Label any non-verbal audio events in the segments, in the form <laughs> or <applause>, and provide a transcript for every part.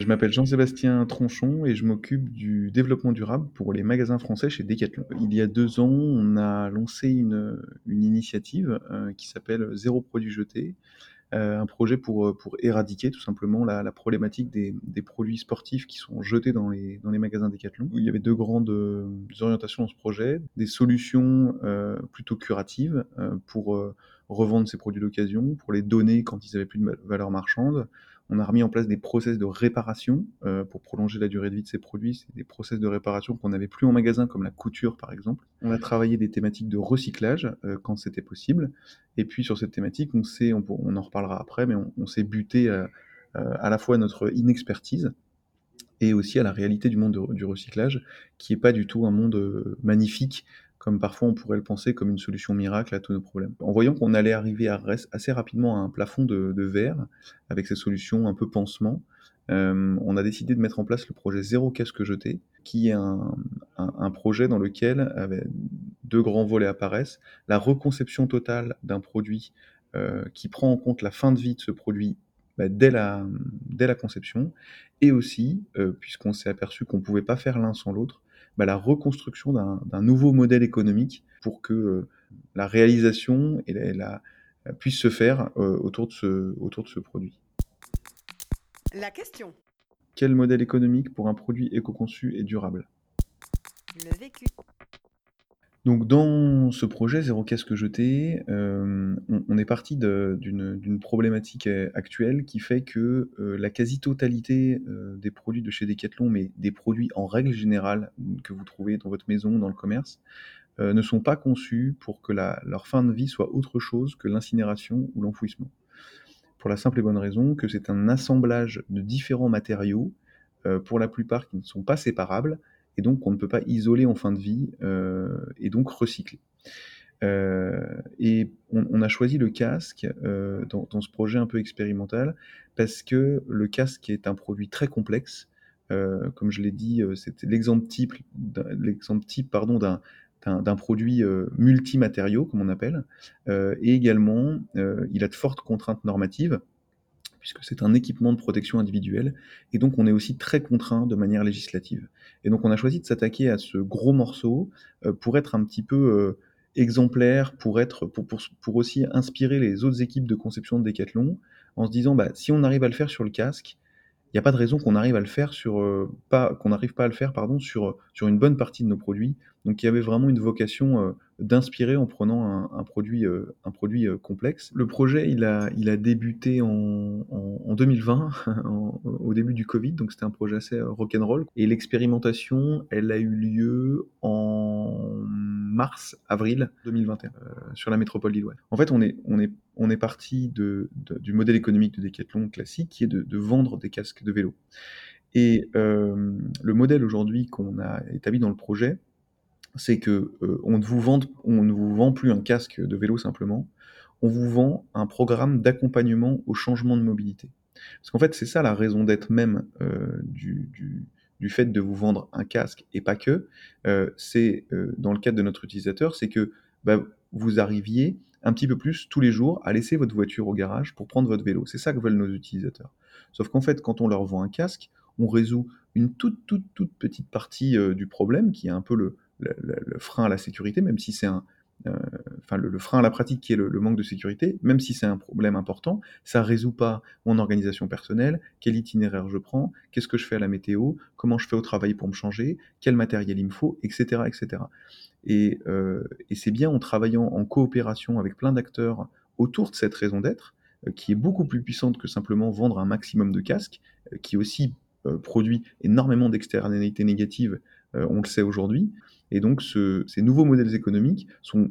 Je m'appelle Jean-Sébastien Tronchon et je m'occupe du développement durable pour les magasins français chez Decathlon. Il y a deux ans, on a lancé une, une initiative euh, qui s'appelle Zéro produit jeté, euh, un projet pour, pour éradiquer tout simplement la, problématique des, des, produits sportifs qui sont jetés dans les, dans les magasins Decathlon. Il y avait deux grandes euh, orientations dans ce projet, des solutions euh, plutôt curatives euh, pour revendre ces produits d'occasion, pour les donner quand ils n'avaient plus de valeur marchande, on a remis en place des process de réparation euh, pour prolonger la durée de vie de ces produits. C'est des process de réparation qu'on n'avait plus en magasin, comme la couture par exemple. On a travaillé des thématiques de recyclage euh, quand c'était possible. Et puis sur cette thématique, on, sait, on, en reparlera après, mais on, s'est buté à, à la fois à notre inexpertise et aussi à la réalité du monde de, du recyclage, qui n'est pas du tout un monde euh, magnifique comme parfois on pourrait le penser, comme une solution miracle à tous nos problèmes. En voyant qu'on allait arriver assez rapidement à un plafond de, verre, avec ces solutions un peu pansement, euh, on a décidé de mettre en place le projet Zéro casque jeté, qui est un, projet dans lequel deux grands volets apparaissent. La reconception totale d'un produit euh, qui prend en compte la fin de vie de ce produit bah, dès, la, dès la conception, et aussi, euh, puisqu'on s'est aperçu qu'on ne pouvait pas faire l'un sans l'autre, bah, la reconstruction d'un nouveau modèle économique pour que euh, la réalisation et la, la, la puisse se faire euh, autour, de ce, autour de ce produit. La question. Quel modèle économique pour un produit éco-conçu et durable? Le vécu. Donc dans ce projet Zéro casque jeté, euh, on, est parti d'une problématique actuelle qui fait que euh, la quasi-totalité euh, des produits de chez Decathlon, mais des produits en règle générale que vous trouvez dans votre maison, dans le commerce, ne sont pas conçus pour que leur fin de vie soit autre chose que l'incinération ou l'enfouissement. Pour la simple et bonne raison que c'est un assemblage de différents matériaux, pour la plupart qui ne sont pas séparables, et donc on ne peut pas isoler en fin de vie euh, et donc recycler. Euh, et on, a choisi le casque euh, dans, ce projet un peu expérimental parce que le casque est un produit très complexe. Comme je l'ai dit, c'était l'exemple type, d'un produit multimatériaux, comme on appelle, et également il a de fortes contraintes normatives, puisque c'est un équipement de protection individuelle, et donc on est aussi très contraint de manière législative. Et donc on a choisi de s'attaquer à ce gros morceau euh, pour être un petit peu euh, exemplaire, pour, être, aussi inspirer les autres équipes de conception de Decathlon, en se disant, bah, si on arrive à le faire sur le casque, n'y a pas de raison qu'on arrive à le faire sur euh, pas qu'on n'arrive pas à le faire pardon sur une bonne partie de nos produits. Donc il y avait vraiment une vocation euh, d'inspirer en prenant un, produit euh, complexe. Le projet il a débuté en, en, en 2020 <laughs> en, au début du Covid donc c'était un projet assez rock'n'roll et l'expérimentation elle a eu lieu en mars avril 2021 euh, sur la métropole lilloise. En fait on est on est on est parti de, du modèle économique de Decathlon classique qui est de, vendre des casques de vélo. Et euh, le modèle aujourd'hui qu'on a établi dans le projet, c'est que euh, on, ne vous vend, on ne vous vend plus un casque de vélo simplement, on vous vend un programme d'accompagnement au changement de mobilité. Parce qu'en fait, c'est ça la raison d'être même du, du, du, fait de vous vendre un casque et pas que. Euh, c'est euh, dans le cadre de notre utilisateur, c'est que bah, vous arriviez un petit peu plus tous les jours à laisser votre voiture au garage pour prendre votre vélo. C'est ça que veulent nos utilisateurs. Sauf qu'en fait, quand on leur vend un casque, on résout une toute, toute, toute petite partie euh, du problème, qui est un peu le, le, frein à la sécurité, même si c'est un, enfin le, frein à la pratique qui est le, manque de sécurité, même si c'est un problème important, ça résout pas mon organisation personnelle, quel itinéraire je prends, qu'est-ce que je fais à la météo, comment je fais au travail pour me changer, quel matériel il me faut, etc., etc. Et, euh, et c'est bien en travaillant en coopération avec plein d'acteurs autour de cette raison d'être, euh, qui est beaucoup plus puissante que simplement vendre un maximum de casques, euh, qui aussi euh, produit énormément d'externalités négatives, euh, on le sait aujourd'hui, et donc, ce, ces nouveaux modèles économiques sont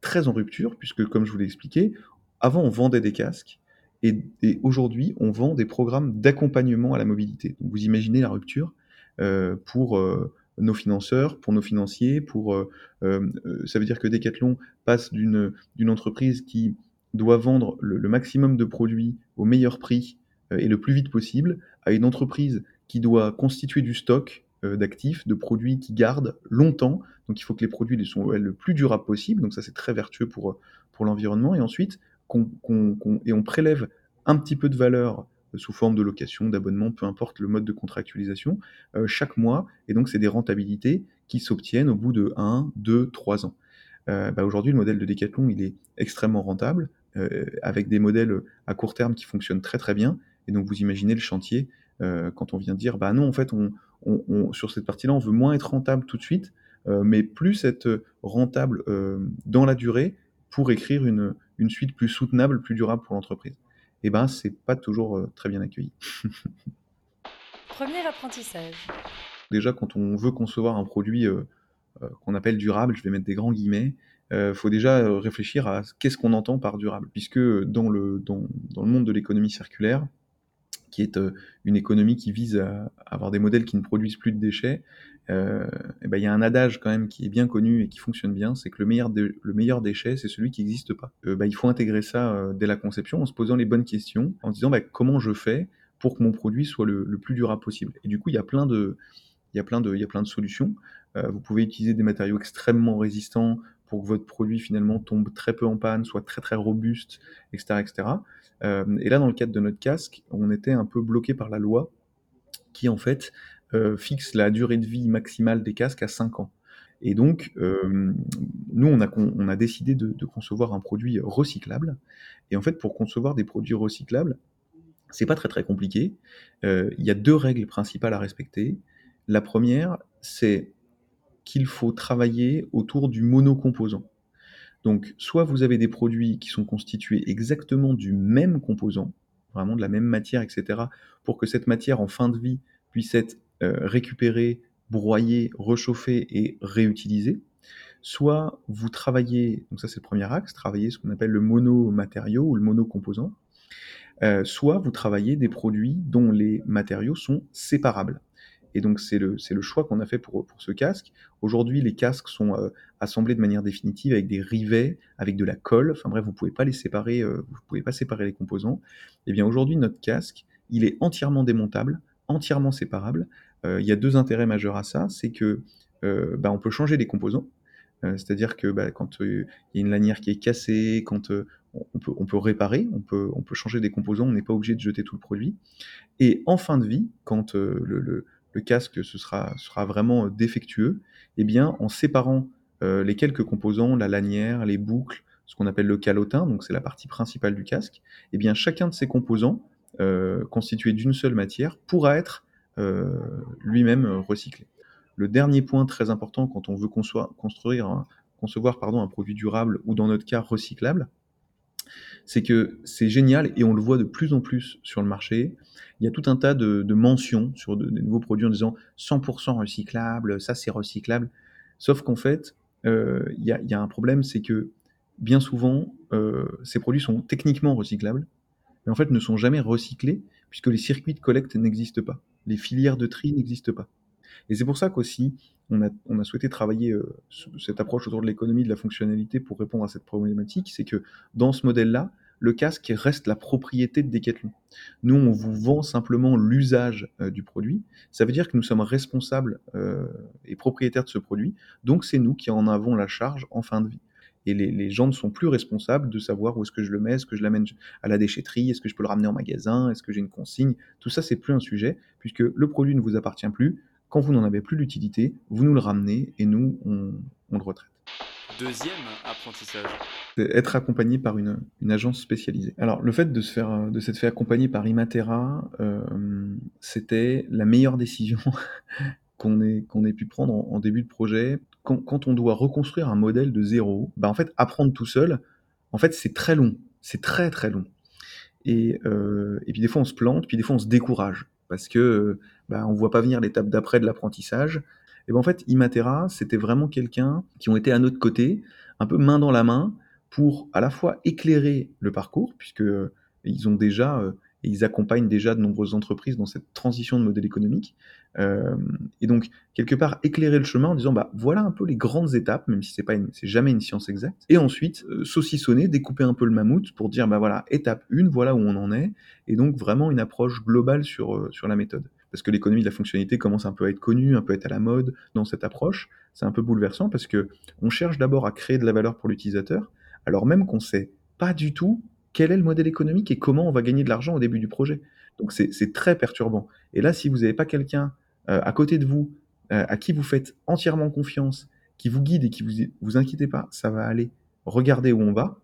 très en rupture, puisque, comme je vous l'ai expliqué, avant, on vendait des casques, et, aujourd'hui, on vend des programmes d'accompagnement à la mobilité. Donc, vous imaginez la rupture euh, pour euh, nos financeurs, pour nos financiers, pour, euh, ça veut dire que Decathlon passe d'une entreprise qui doit vendre le, maximum de produits au meilleur prix et le plus vite possible à une entreprise qui doit constituer du stock d'actifs, de produits qui gardent longtemps. Donc il faut que les produits soient le plus durables possible. Donc ça c'est très vertueux pour, pour l'environnement. Et ensuite, et on prélève un petit peu de valeur sous forme de location, d'abonnement, peu importe le mode de contractualisation, euh, chaque mois. Et donc, c'est des rentabilités qui s'obtiennent au bout de 1, 2, 3 ans. Euh, bah Aujourd'hui, le modèle de Decathlon, il est extrêmement rentable, euh, avec des modèles à court terme qui fonctionnent très très bien. Et donc, vous imaginez le chantier euh, quand on vient dire, bah non, en fait, on, on, on sur cette partie-là, on veut moins être rentable tout de suite, euh, mais plus être rentable euh, dans la durée pour écrire une, une suite plus soutenable, plus durable pour l'entreprise eh ben, c'est pas toujours euh, très bien accueilli. <laughs> Premier apprentissage. Déjà, quand on veut concevoir un produit euh, euh, qu'on appelle durable, je vais mettre des grands guillemets, il euh, faut déjà euh, réfléchir à qu'est-ce qu'on entend par durable. Puisque dans le, dans, dans le monde de l'économie circulaire, qui est euh, une économie qui vise à avoir des modèles qui ne produisent plus de déchets, euh, et ben, il y a un adage quand même qui est bien connu et qui fonctionne bien, c'est que le meilleur, le meilleur déchet, c'est celui qui n'existe pas. Ben, il faut intégrer ça dès la conception en se posant les bonnes questions, en se disant ben, comment je fais pour que mon produit soit le, le, plus durable possible. Et du coup, il y a plein de, il y il y a plein de solutions. Vous pouvez utiliser des matériaux extrêmement résistants pour que votre produit finalement tombe très peu en panne, soit très très robuste, etc. etc. Euh, et là, dans le cadre de notre casque, on était un peu bloqué par la loi qui en fait euh, fixe la durée de vie maximale des casques à 5 ans. Et donc, euh, nous, on a, on a décidé de, de, concevoir un produit recyclable. Et en fait, pour concevoir des produits recyclables, c'est pas très très compliqué. Il y a deux règles principales à respecter. La première, c'est qu'il faut travailler autour du monocomposant. Donc, soit vous avez des produits qui sont constitués exactement du même composant, vraiment de la même matière, etc., pour que cette matière en fin de vie puisse être euh, récupérée, broyée, réchauffée et réutilisée. Soit vous travaillez, donc ça c'est le premier axe, travailler ce qu'on appelle le monomatériau ou le monocomposant. Euh, soit vous travaillez des produits dont les matériaux sont séparables. Et donc, c'est le, le choix qu'on a fait pour, pour ce casque. Aujourd'hui, les casques sont euh, assemblés de manière définitive avec des rivets, avec de la colle. Enfin bref, vous ne pouvez pas les séparer, euh, vous pouvez pas séparer les composants. Et eh bien aujourd'hui, notre casque, il est entièrement démontable, entièrement séparable. Euh, il y a deux intérêts majeurs à ça. C'est que euh, bah, on peut changer les composants. C'est-à-dire que bah, quand il y a une lanière qui est cassée, quand on peut, on peut réparer, on peut, on peut changer des composants, on n'est pas obligé de jeter tout le produit. Et en fin de vie, quand le le casque sera, vraiment euh, défectueux, eh bien, en séparant euh, les quelques composants, la lanière, les boucles, ce qu'on appelle le calotin, donc c'est la partie principale du casque, eh bien, chacun de ces composants, euh, constitués d'une seule matière, pourra être euh, lui-même recyclé. Le dernier point très important quand on veut construire un, concevoir pardon, un produit durable ou dans notre cas recyclable, c'est que c'est génial et on le voit de plus en plus sur le marché. Il y a tout un tas de, mentions sur de, des nouveaux produits en disant 100% recyclable, ça c'est recyclable. Sauf qu'en fait, euh, il y, a, y, a, un problème, c'est que bien souvent, euh, ces produits sont techniquement recyclables, mais en fait ne sont jamais recyclés puisque les circuits de collecte n'existent pas, les filières de tri n'existent pas. Et c'est pour ça qu'aussi, on a, souhaité travailler euh, cette approche autour de l'économie de la fonctionnalité pour répondre à cette problématique, c'est que dans ce modèle-là, le casque reste la propriété de Decathlon. Nous, on vous vend simplement l'usage euh, du produit. Ça veut dire que nous sommes responsables euh, et propriétaires de ce produit. Donc, c'est nous qui en avons la charge en fin de vie. Et les, les, gens ne sont plus responsables de savoir où est-ce que je le mets, est-ce que je l'amène à la déchetterie, est-ce que je peux le ramener en magasin, est-ce que j'ai une consigne. Tout ça, c'est plus un sujet, puisque le produit ne vous appartient plus. Quand vous n'en avez plus l'utilité, vous nous le ramenez et nous, on, on le retraite. Deuxième apprentissage. Être accompagné par une, une, agence spécialisée. Alors, le fait de se faire, de s'être fait accompagner par Imatera, euh, c'était la meilleure <laughs> décision qu'on ait, qu'on ait pu prendre en, en, début de projet. Quand, quand, on doit reconstruire un modèle de zéro, bah en fait, apprendre tout seul, en fait, c'est très long. C'est très, très long. Et, euh, et puis, des fois, on se plante, puis des fois, on se décourage. Parce que bah, on voit pas venir l'étape d'après de l'apprentissage. Et ben en fait, Imatera, c'était vraiment quelqu'un qui ont été à notre côté, un peu main dans la main, pour à la fois éclairer le parcours, puisque euh, ils ont déjà euh, et ils accompagnent déjà de nombreuses entreprises dans cette transition de modèle économique. Euh, et donc, quelque part, éclairer le chemin en disant, bah, voilà un peu les grandes étapes, même si c'est pas c'est jamais une science exacte. Et ensuite, euh, saucissonner, découper un peu le mammouth pour dire, bah voilà, étape 1, voilà où on en est. Et donc, vraiment une approche globale sur, euh, sur la méthode. Parce que l'économie de la fonctionnalité commence un peu à être connue, un peu à être à la mode dans cette approche. C'est un peu bouleversant parce que on cherche d'abord à créer de la valeur pour l'utilisateur, alors même qu'on sait pas du tout quel est le modèle économique et comment on va gagner de l'argent au début du projet. Donc c'est très perturbant. Et là, si vous n'avez pas quelqu'un euh, à côté de vous, euh, à qui vous faites entièrement confiance, qui vous guide et qui vous vous inquiétez pas, ça va aller, regardez où on va,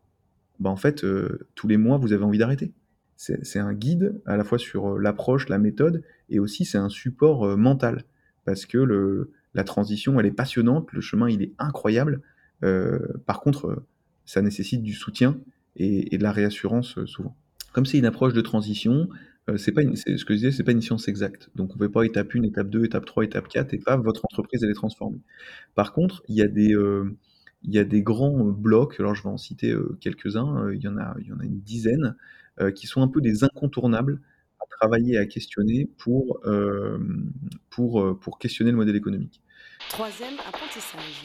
bah en fait, euh, tous les mois, vous avez envie d'arrêter. C'est un guide à la fois sur l'approche, la méthode, et aussi c'est un support mental, parce que la transition, elle est passionnante, le chemin, il est incroyable. par contre, ça nécessite du soutien et, et de la réassurance souvent. Comme c'est une approche de transition, euh, c'est pas une, ce que je disais, c'est pas une science exacte. Donc on ne fait pas étape 1, étape 2, étape 3, étape 4 et pas votre entreprise elle est transformée. Par contre, il y a des euh, il y a des grands blocs, alors je vais en citer euh, quelques-uns, il y en a il y en a une dizaine qui sont un peu des incontournables à travailler à questionner pour pour pour questionner le modèle économique. Troisième apprentissage.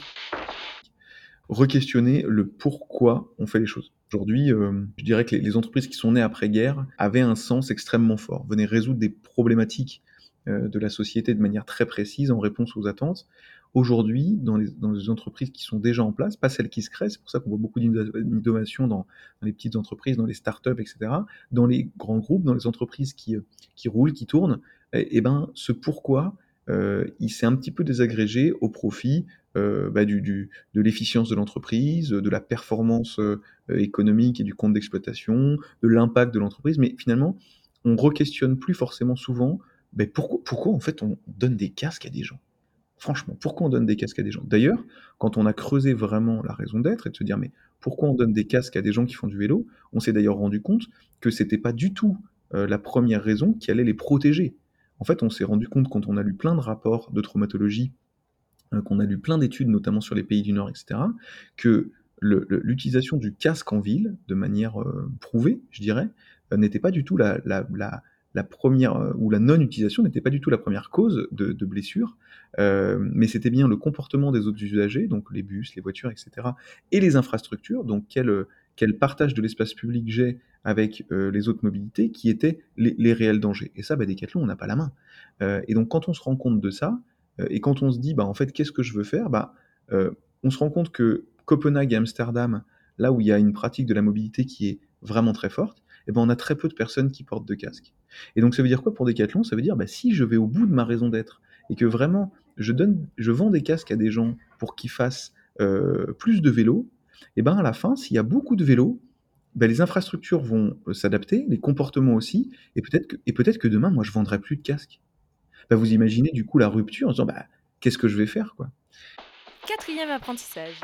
Re-questionner le pourquoi on fait les choses. Aujourd'hui, euh, je dirais que les, entreprises qui sont nées après-guerre avaient un sens extrêmement fort, venaient résoudre des problématiques euh, de la société de manière très précise en réponse aux attentes. Aujourd'hui, dans les, entreprises qui sont déjà en place, pas celles qui se créent, c'est pour ça qu'on voit beaucoup d'innovation dans, les petites entreprises, dans les startups, etc., dans les grands groupes, dans les entreprises qui, qui roulent, qui tournent, eh, et ben, ce pourquoi, euh, il s'est un petit peu désagrégé au profit euh, bah, du, de l'efficience de l'entreprise, de la performance euh, économique et du compte d'exploitation, de l'impact de l'entreprise, mais finalement, on re-questionne plus forcément souvent bah, pourquoi, en fait on donne des casques à des gens? Franchement, pourquoi on donne des casques à des gens? D'ailleurs, quand on a creusé vraiment la raison d'être et de se dire mais pourquoi on donne des casques à des gens qui font du vélo, on s'est d'ailleurs rendu compte que c'était pas du tout euh, la première raison qui allait les protéger. En fait, on s'est rendu compte quand on a lu plein de rapports de traumatologie euh, qu'on a lu plein d'études, notamment sur les pays du Nord, etc., que l'utilisation du casque en ville, de manière euh, prouvée, je dirais, euh, n'était pas du tout la, première, ou la non-utilisation n'était pas du tout la première cause de, de blessure, mais c'était bien le comportement des autres usagers, donc les bus, les voitures, etc., et les infrastructures, donc quel, quel partage de l'espace public j'ai avec les autres mobilités, qui étaient les, réels dangers. Et ça, bah, Decathlon, on n'a pas la main. et donc quand on se rend compte de ça, euh, et quand on se dit, bah, en fait, qu'est-ce que je veux faire bah, euh, On se rend compte que Copenhague et Amsterdam, là où il y a une pratique de la mobilité qui est vraiment très forte, eh ben, on a très peu de personnes qui portent de casque. Et donc ça veut dire quoi pour Decathlon? Ça veut dire bah, si je vais au bout de ma raison d'être et que vraiment je, donne, je vends des casques à des gens pour qu'ils fassent euh, plus de vélos, et eh ben à la fin, s'il y a beaucoup de vélos, ben, les infrastructures vont s'adapter, les comportements aussi, et peut-être que, et peut-être que demain, moi, je vendrai plus de casques. Bah, vous imaginez du coup la rupture en disant bah, qu'est-ce que je vais faire quoi? Quatrième apprentissage.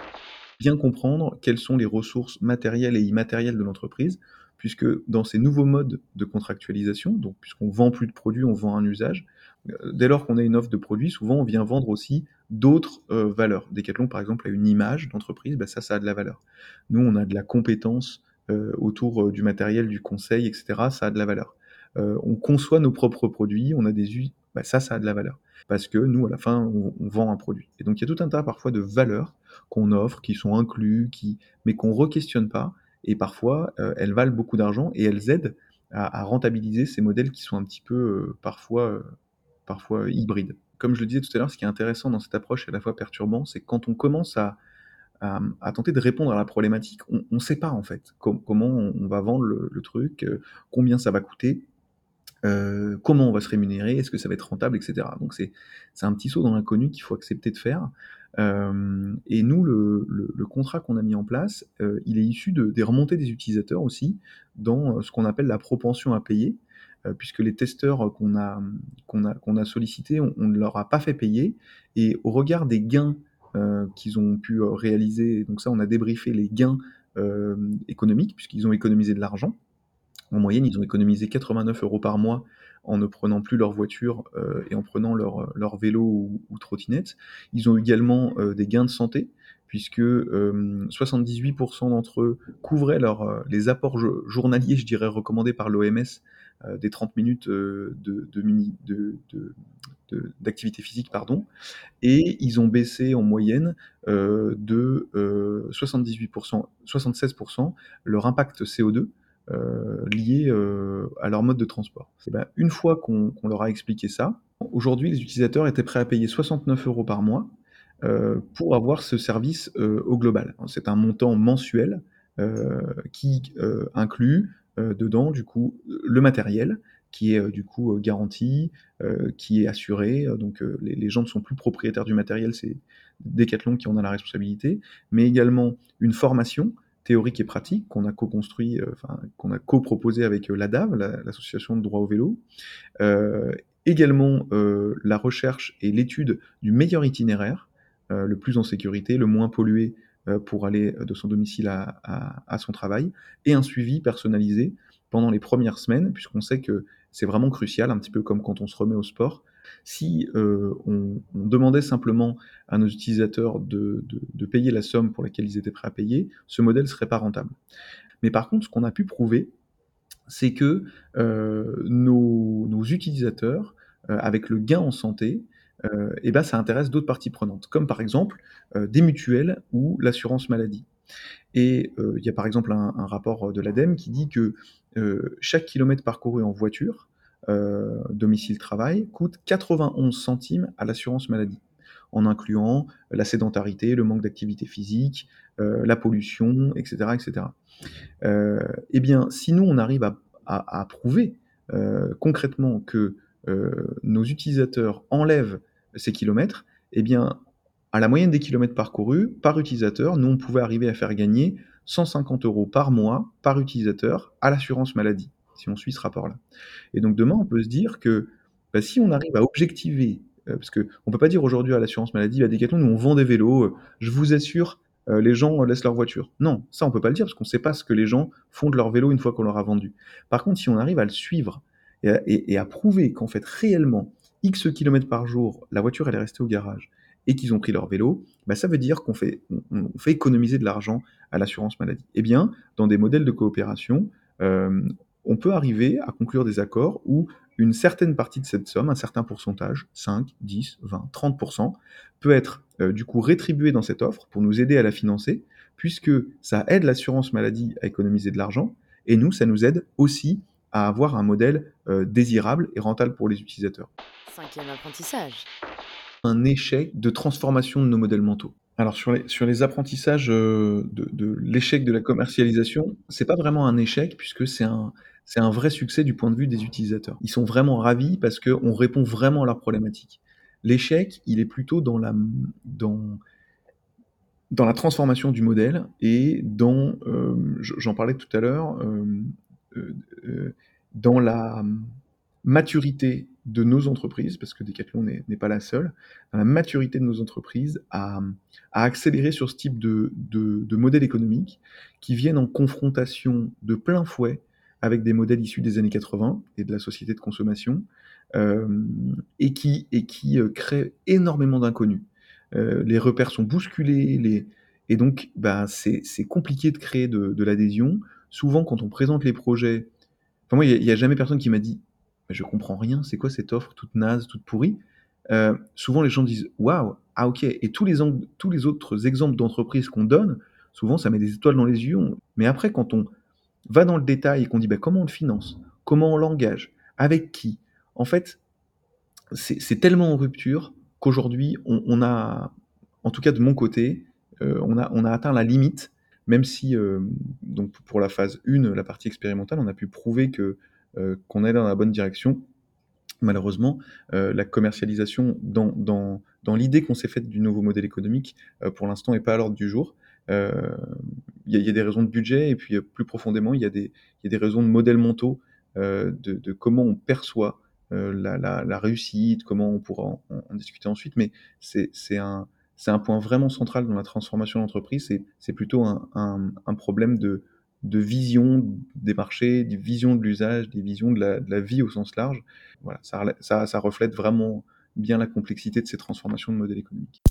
Bien comprendre quelles sont les ressources matérielles et immatérielles de l'entreprise, puisque dans ces nouveaux modes de contractualisation, donc puisqu'on vend plus de produits, on vend un usage, euh, dès lors qu'on a une offre de produits, souvent on vient vendre aussi d'autres euh, valeurs. Decathlon par exemple a une image d'entreprise, bah, ça ça a de la valeur. Nous on a de la compétence euh, autour du matériel, du conseil, etc. Ça a de la valeur. on conçoit nos propres produits, on a des, bah, ça, ça a de la valeur. Parce que nous, à la fin, on, vend un produit. Et donc, il y a tout un tas parfois de valeurs qu'on offre, qui sont inclus, qui, mais qu'on ne re-questionne pas. Et parfois, euh, elles valent beaucoup d'argent et elles aident à, rentabiliser ces modèles qui sont un petit peu euh, parfois, euh, parfois hybrides. Comme je le disais tout à l'heure, ce qui est intéressant dans cette approche et à la fois perturbant, c'est quand on commence à, tenter de répondre à la problématique, on ne sait pas en fait comment on, va vendre le, truc, combien ça va coûter. Euh, comment on va se rémunérer, est-ce que ça va être rentable, etc. Donc c'est un petit saut dans l'inconnu qu'il faut accepter de faire. Euh, et nous, le, contrat qu'on a mis en place, euh, il est issu de, des remontées des utilisateurs aussi, dans ce qu'on appelle la propension à payer, puisque les testeurs qu'on a, sollicités, on, ne leur a pas fait payer, et au regard des gains qu'ils ont pu réaliser, donc ça on a débriefé les gains économiques, puisqu'ils ont économisé de l'argent, en moyenne, ils ont économisé 89 euros par mois en ne prenant plus leur voiture euh, et en prenant leur, vélo ou, trottinette. Ils ont également euh, des gains de santé, puisque 78% d'entre eux couvraient les apports journaliers, je dirais, recommandés par l'OMS, des 30 minutes de, d'activité physique, pardon, et ils ont baissé en moyenne de 78%, 76% leur impact CO2 lié à leur mode de transport. Et ben, une fois qu'on leur a expliqué ça, aujourd'hui les utilisateurs étaient prêts à payer 69 euros par mois euh, pour avoir ce service euh, au global. C'est un montant mensuel euh, qui inclut dedans du coup le matériel qui est du coup garanti, qui est assuré. donc les, gens ne sont plus propriétaires du matériel, c'est Decathlon qui en a la responsabilité, mais également une formation théorique et pratique qu'on a co-construit, enfin qu'on a co-proposé avec l'ADAV, l'association de droit au vélo. également la recherche et l'étude du meilleur itinéraire euh, le plus en sécurité, le moins pollué euh, pour aller de son domicile à, son travail, et un suivi personnalisé pendant les premières semaines, puisqu'on sait que c'est vraiment crucial, un petit peu comme quand on se remet au sport. Si euh, on, demandait simplement à nos utilisateurs de, payer la somme pour laquelle ils étaient prêts à payer, ce modèle serait pas rentable. Mais par contre, ce qu'on a pu prouver, c'est que nos, utilisateurs, avec le gain en santé, euh, et ben ça intéresse d'autres parties prenantes, comme par exemple euh, des mutuelles ou l'assurance maladie. Et euh, il y a par exemple un, rapport de l'ADEME qui dit que chaque kilomètre parcouru en voiture, domicile-travail, coûte 91 centimes à l'assurance maladie, en incluant la sédentarité, le manque d'activité physique, la pollution, etc. etc. eh bien, si nous, on arrive à prouver concrètement que nos utilisateurs enlèvent ces kilomètres, eh bien, à la moyenne des kilomètres parcourus par utilisateur, nous, on pouvait arriver à faire gagner 150 euros par mois par utilisateur à l'assurance maladie, si on suit ce rapport-là. Et donc demain, on peut se dire que bah, si on arrive à objectiver, euh, parce qu'on ne peut pas dire aujourd'hui à l'assurance maladie, à Decathlon, nous on vend des vélos, euh, je vous assure, euh, les gens laissent leur voiture. Non, ça on peut pas le dire parce qu'on ne sait pas ce que les gens font de leur vélo une fois qu'on leur a vendu. Par contre, si on arrive à le suivre et à prouver qu'en fait réellement X kilomètres par jour, la voiture elle est restée au garage et qu'ils ont pris leur vélo, bah, ça veut dire qu'on fait, on, fait économiser de l'argent à l'assurance maladie. Eh bien, dans des modèles de coopération, euh, on peut arriver à conclure des accords où une certaine partie de cette somme, un certain pourcentage, 5, 10, 20, 30%, peut être euh, du coup rétribué dans cette offre pour nous aider à la financer, puisque ça aide l'assurance maladie à économiser de l'argent, et nous, ça nous aide aussi à avoir un modèle euh, désirable et rentable pour les utilisateurs. Cinquième apprentissage. Un échec de transformation de nos modèles mentaux. Alors sur les, sur les apprentissages euh, de, l'échec de la commercialisation, c'est pas vraiment un échec puisque c'est un, c'est un vrai succès du point de vue des utilisateurs. Ils sont vraiment ravis parce qu'on répond vraiment à leurs problématiques. L'échec, il est plutôt dans la, dans, dans la transformation du modèle et dans, euh, j'en parlais tout à l'heure, euh, dans la maturité de nos entreprises, parce que Decathlon n'est pas la seule, la maturité de nos entreprises à, accélérer sur ce type de, de, modèles économiques qui viennent en confrontation de plein fouet avec des modèles issus des années 80 et de la société de consommation, euh, et qui, euh, créent énormément d'inconnus. Euh, les repères sont bousculés, et donc bah, c'est compliqué de créer de, de l'adhésion. Souvent, quand on présente les projets, enfin moi, il n'y a, jamais personne qui m'a dit je comprends rien, c'est quoi cette offre toute naze, toute pourrie? Euh, Souvent les gens disent waouh, ah ok, et tous les, tous les autres exemples d'entreprises qu'on donne, souvent ça met des étoiles dans les yeux, mais après quand on va dans le détail et qu'on dit bah, comment on le finance, comment on l'engage, avec qui, en fait c'est tellement en rupture qu'aujourd'hui on, a, en tout cas de mon côté, euh, on, a, on a atteint la limite, même si euh, donc pour la phase 1, la partie expérimentale, on a pu prouver que euh, qu'on est dans la bonne direction. Malheureusement, euh, la commercialisation dans, dans, dans l'idée qu'on s'est faite du nouveau modèle économique, pour l'instant, n'est pas à l'ordre du jour. Il y, a des raisons de budget et puis plus profondément, il y, y a des raisons de modèles mentaux, de, de, comment on perçoit la, la, la, réussite, comment on pourra en, en discuter ensuite. Mais c'est un, un point vraiment central dans la transformation de l'entreprise. C'est plutôt un, un, un, problème de, de vision des marchés, des visions de l'usage, des visions de la, vie au sens large. Voilà, ça, ça, reflète vraiment bien la complexité de ces transformations de modèles économiques.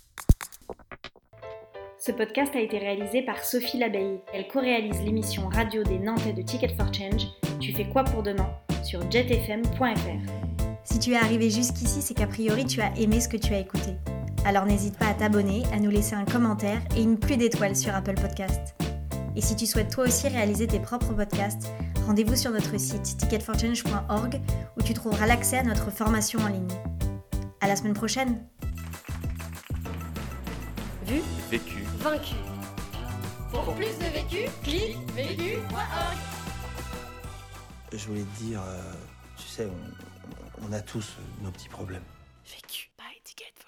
Ce podcast a été réalisé par Sophie Labeille. Elle co-réalise l'émission radio des Nantais de Ticket for Change. Tu fais quoi pour demain sur jetfm.fr. Si tu es arrivé jusqu'ici, c'est qu'a priori tu as aimé ce que tu as écouté. Alors n'hésite pas à t'abonner, à nous laisser un commentaire et une pluie d'étoiles sur Apple Podcast. Et si tu souhaites toi aussi réaliser tes propres podcasts, rendez-vous sur notre site ticketforchange.org où tu trouveras l'accès à notre formation en ligne. À la semaine prochaine. Vu Vécu. Vaincu. Pour plus de vécu, clique vécu.org. Je voulais te dire, euh, tu sais, on, on a tous nos petits problèmes. Vécu. Buy ticket.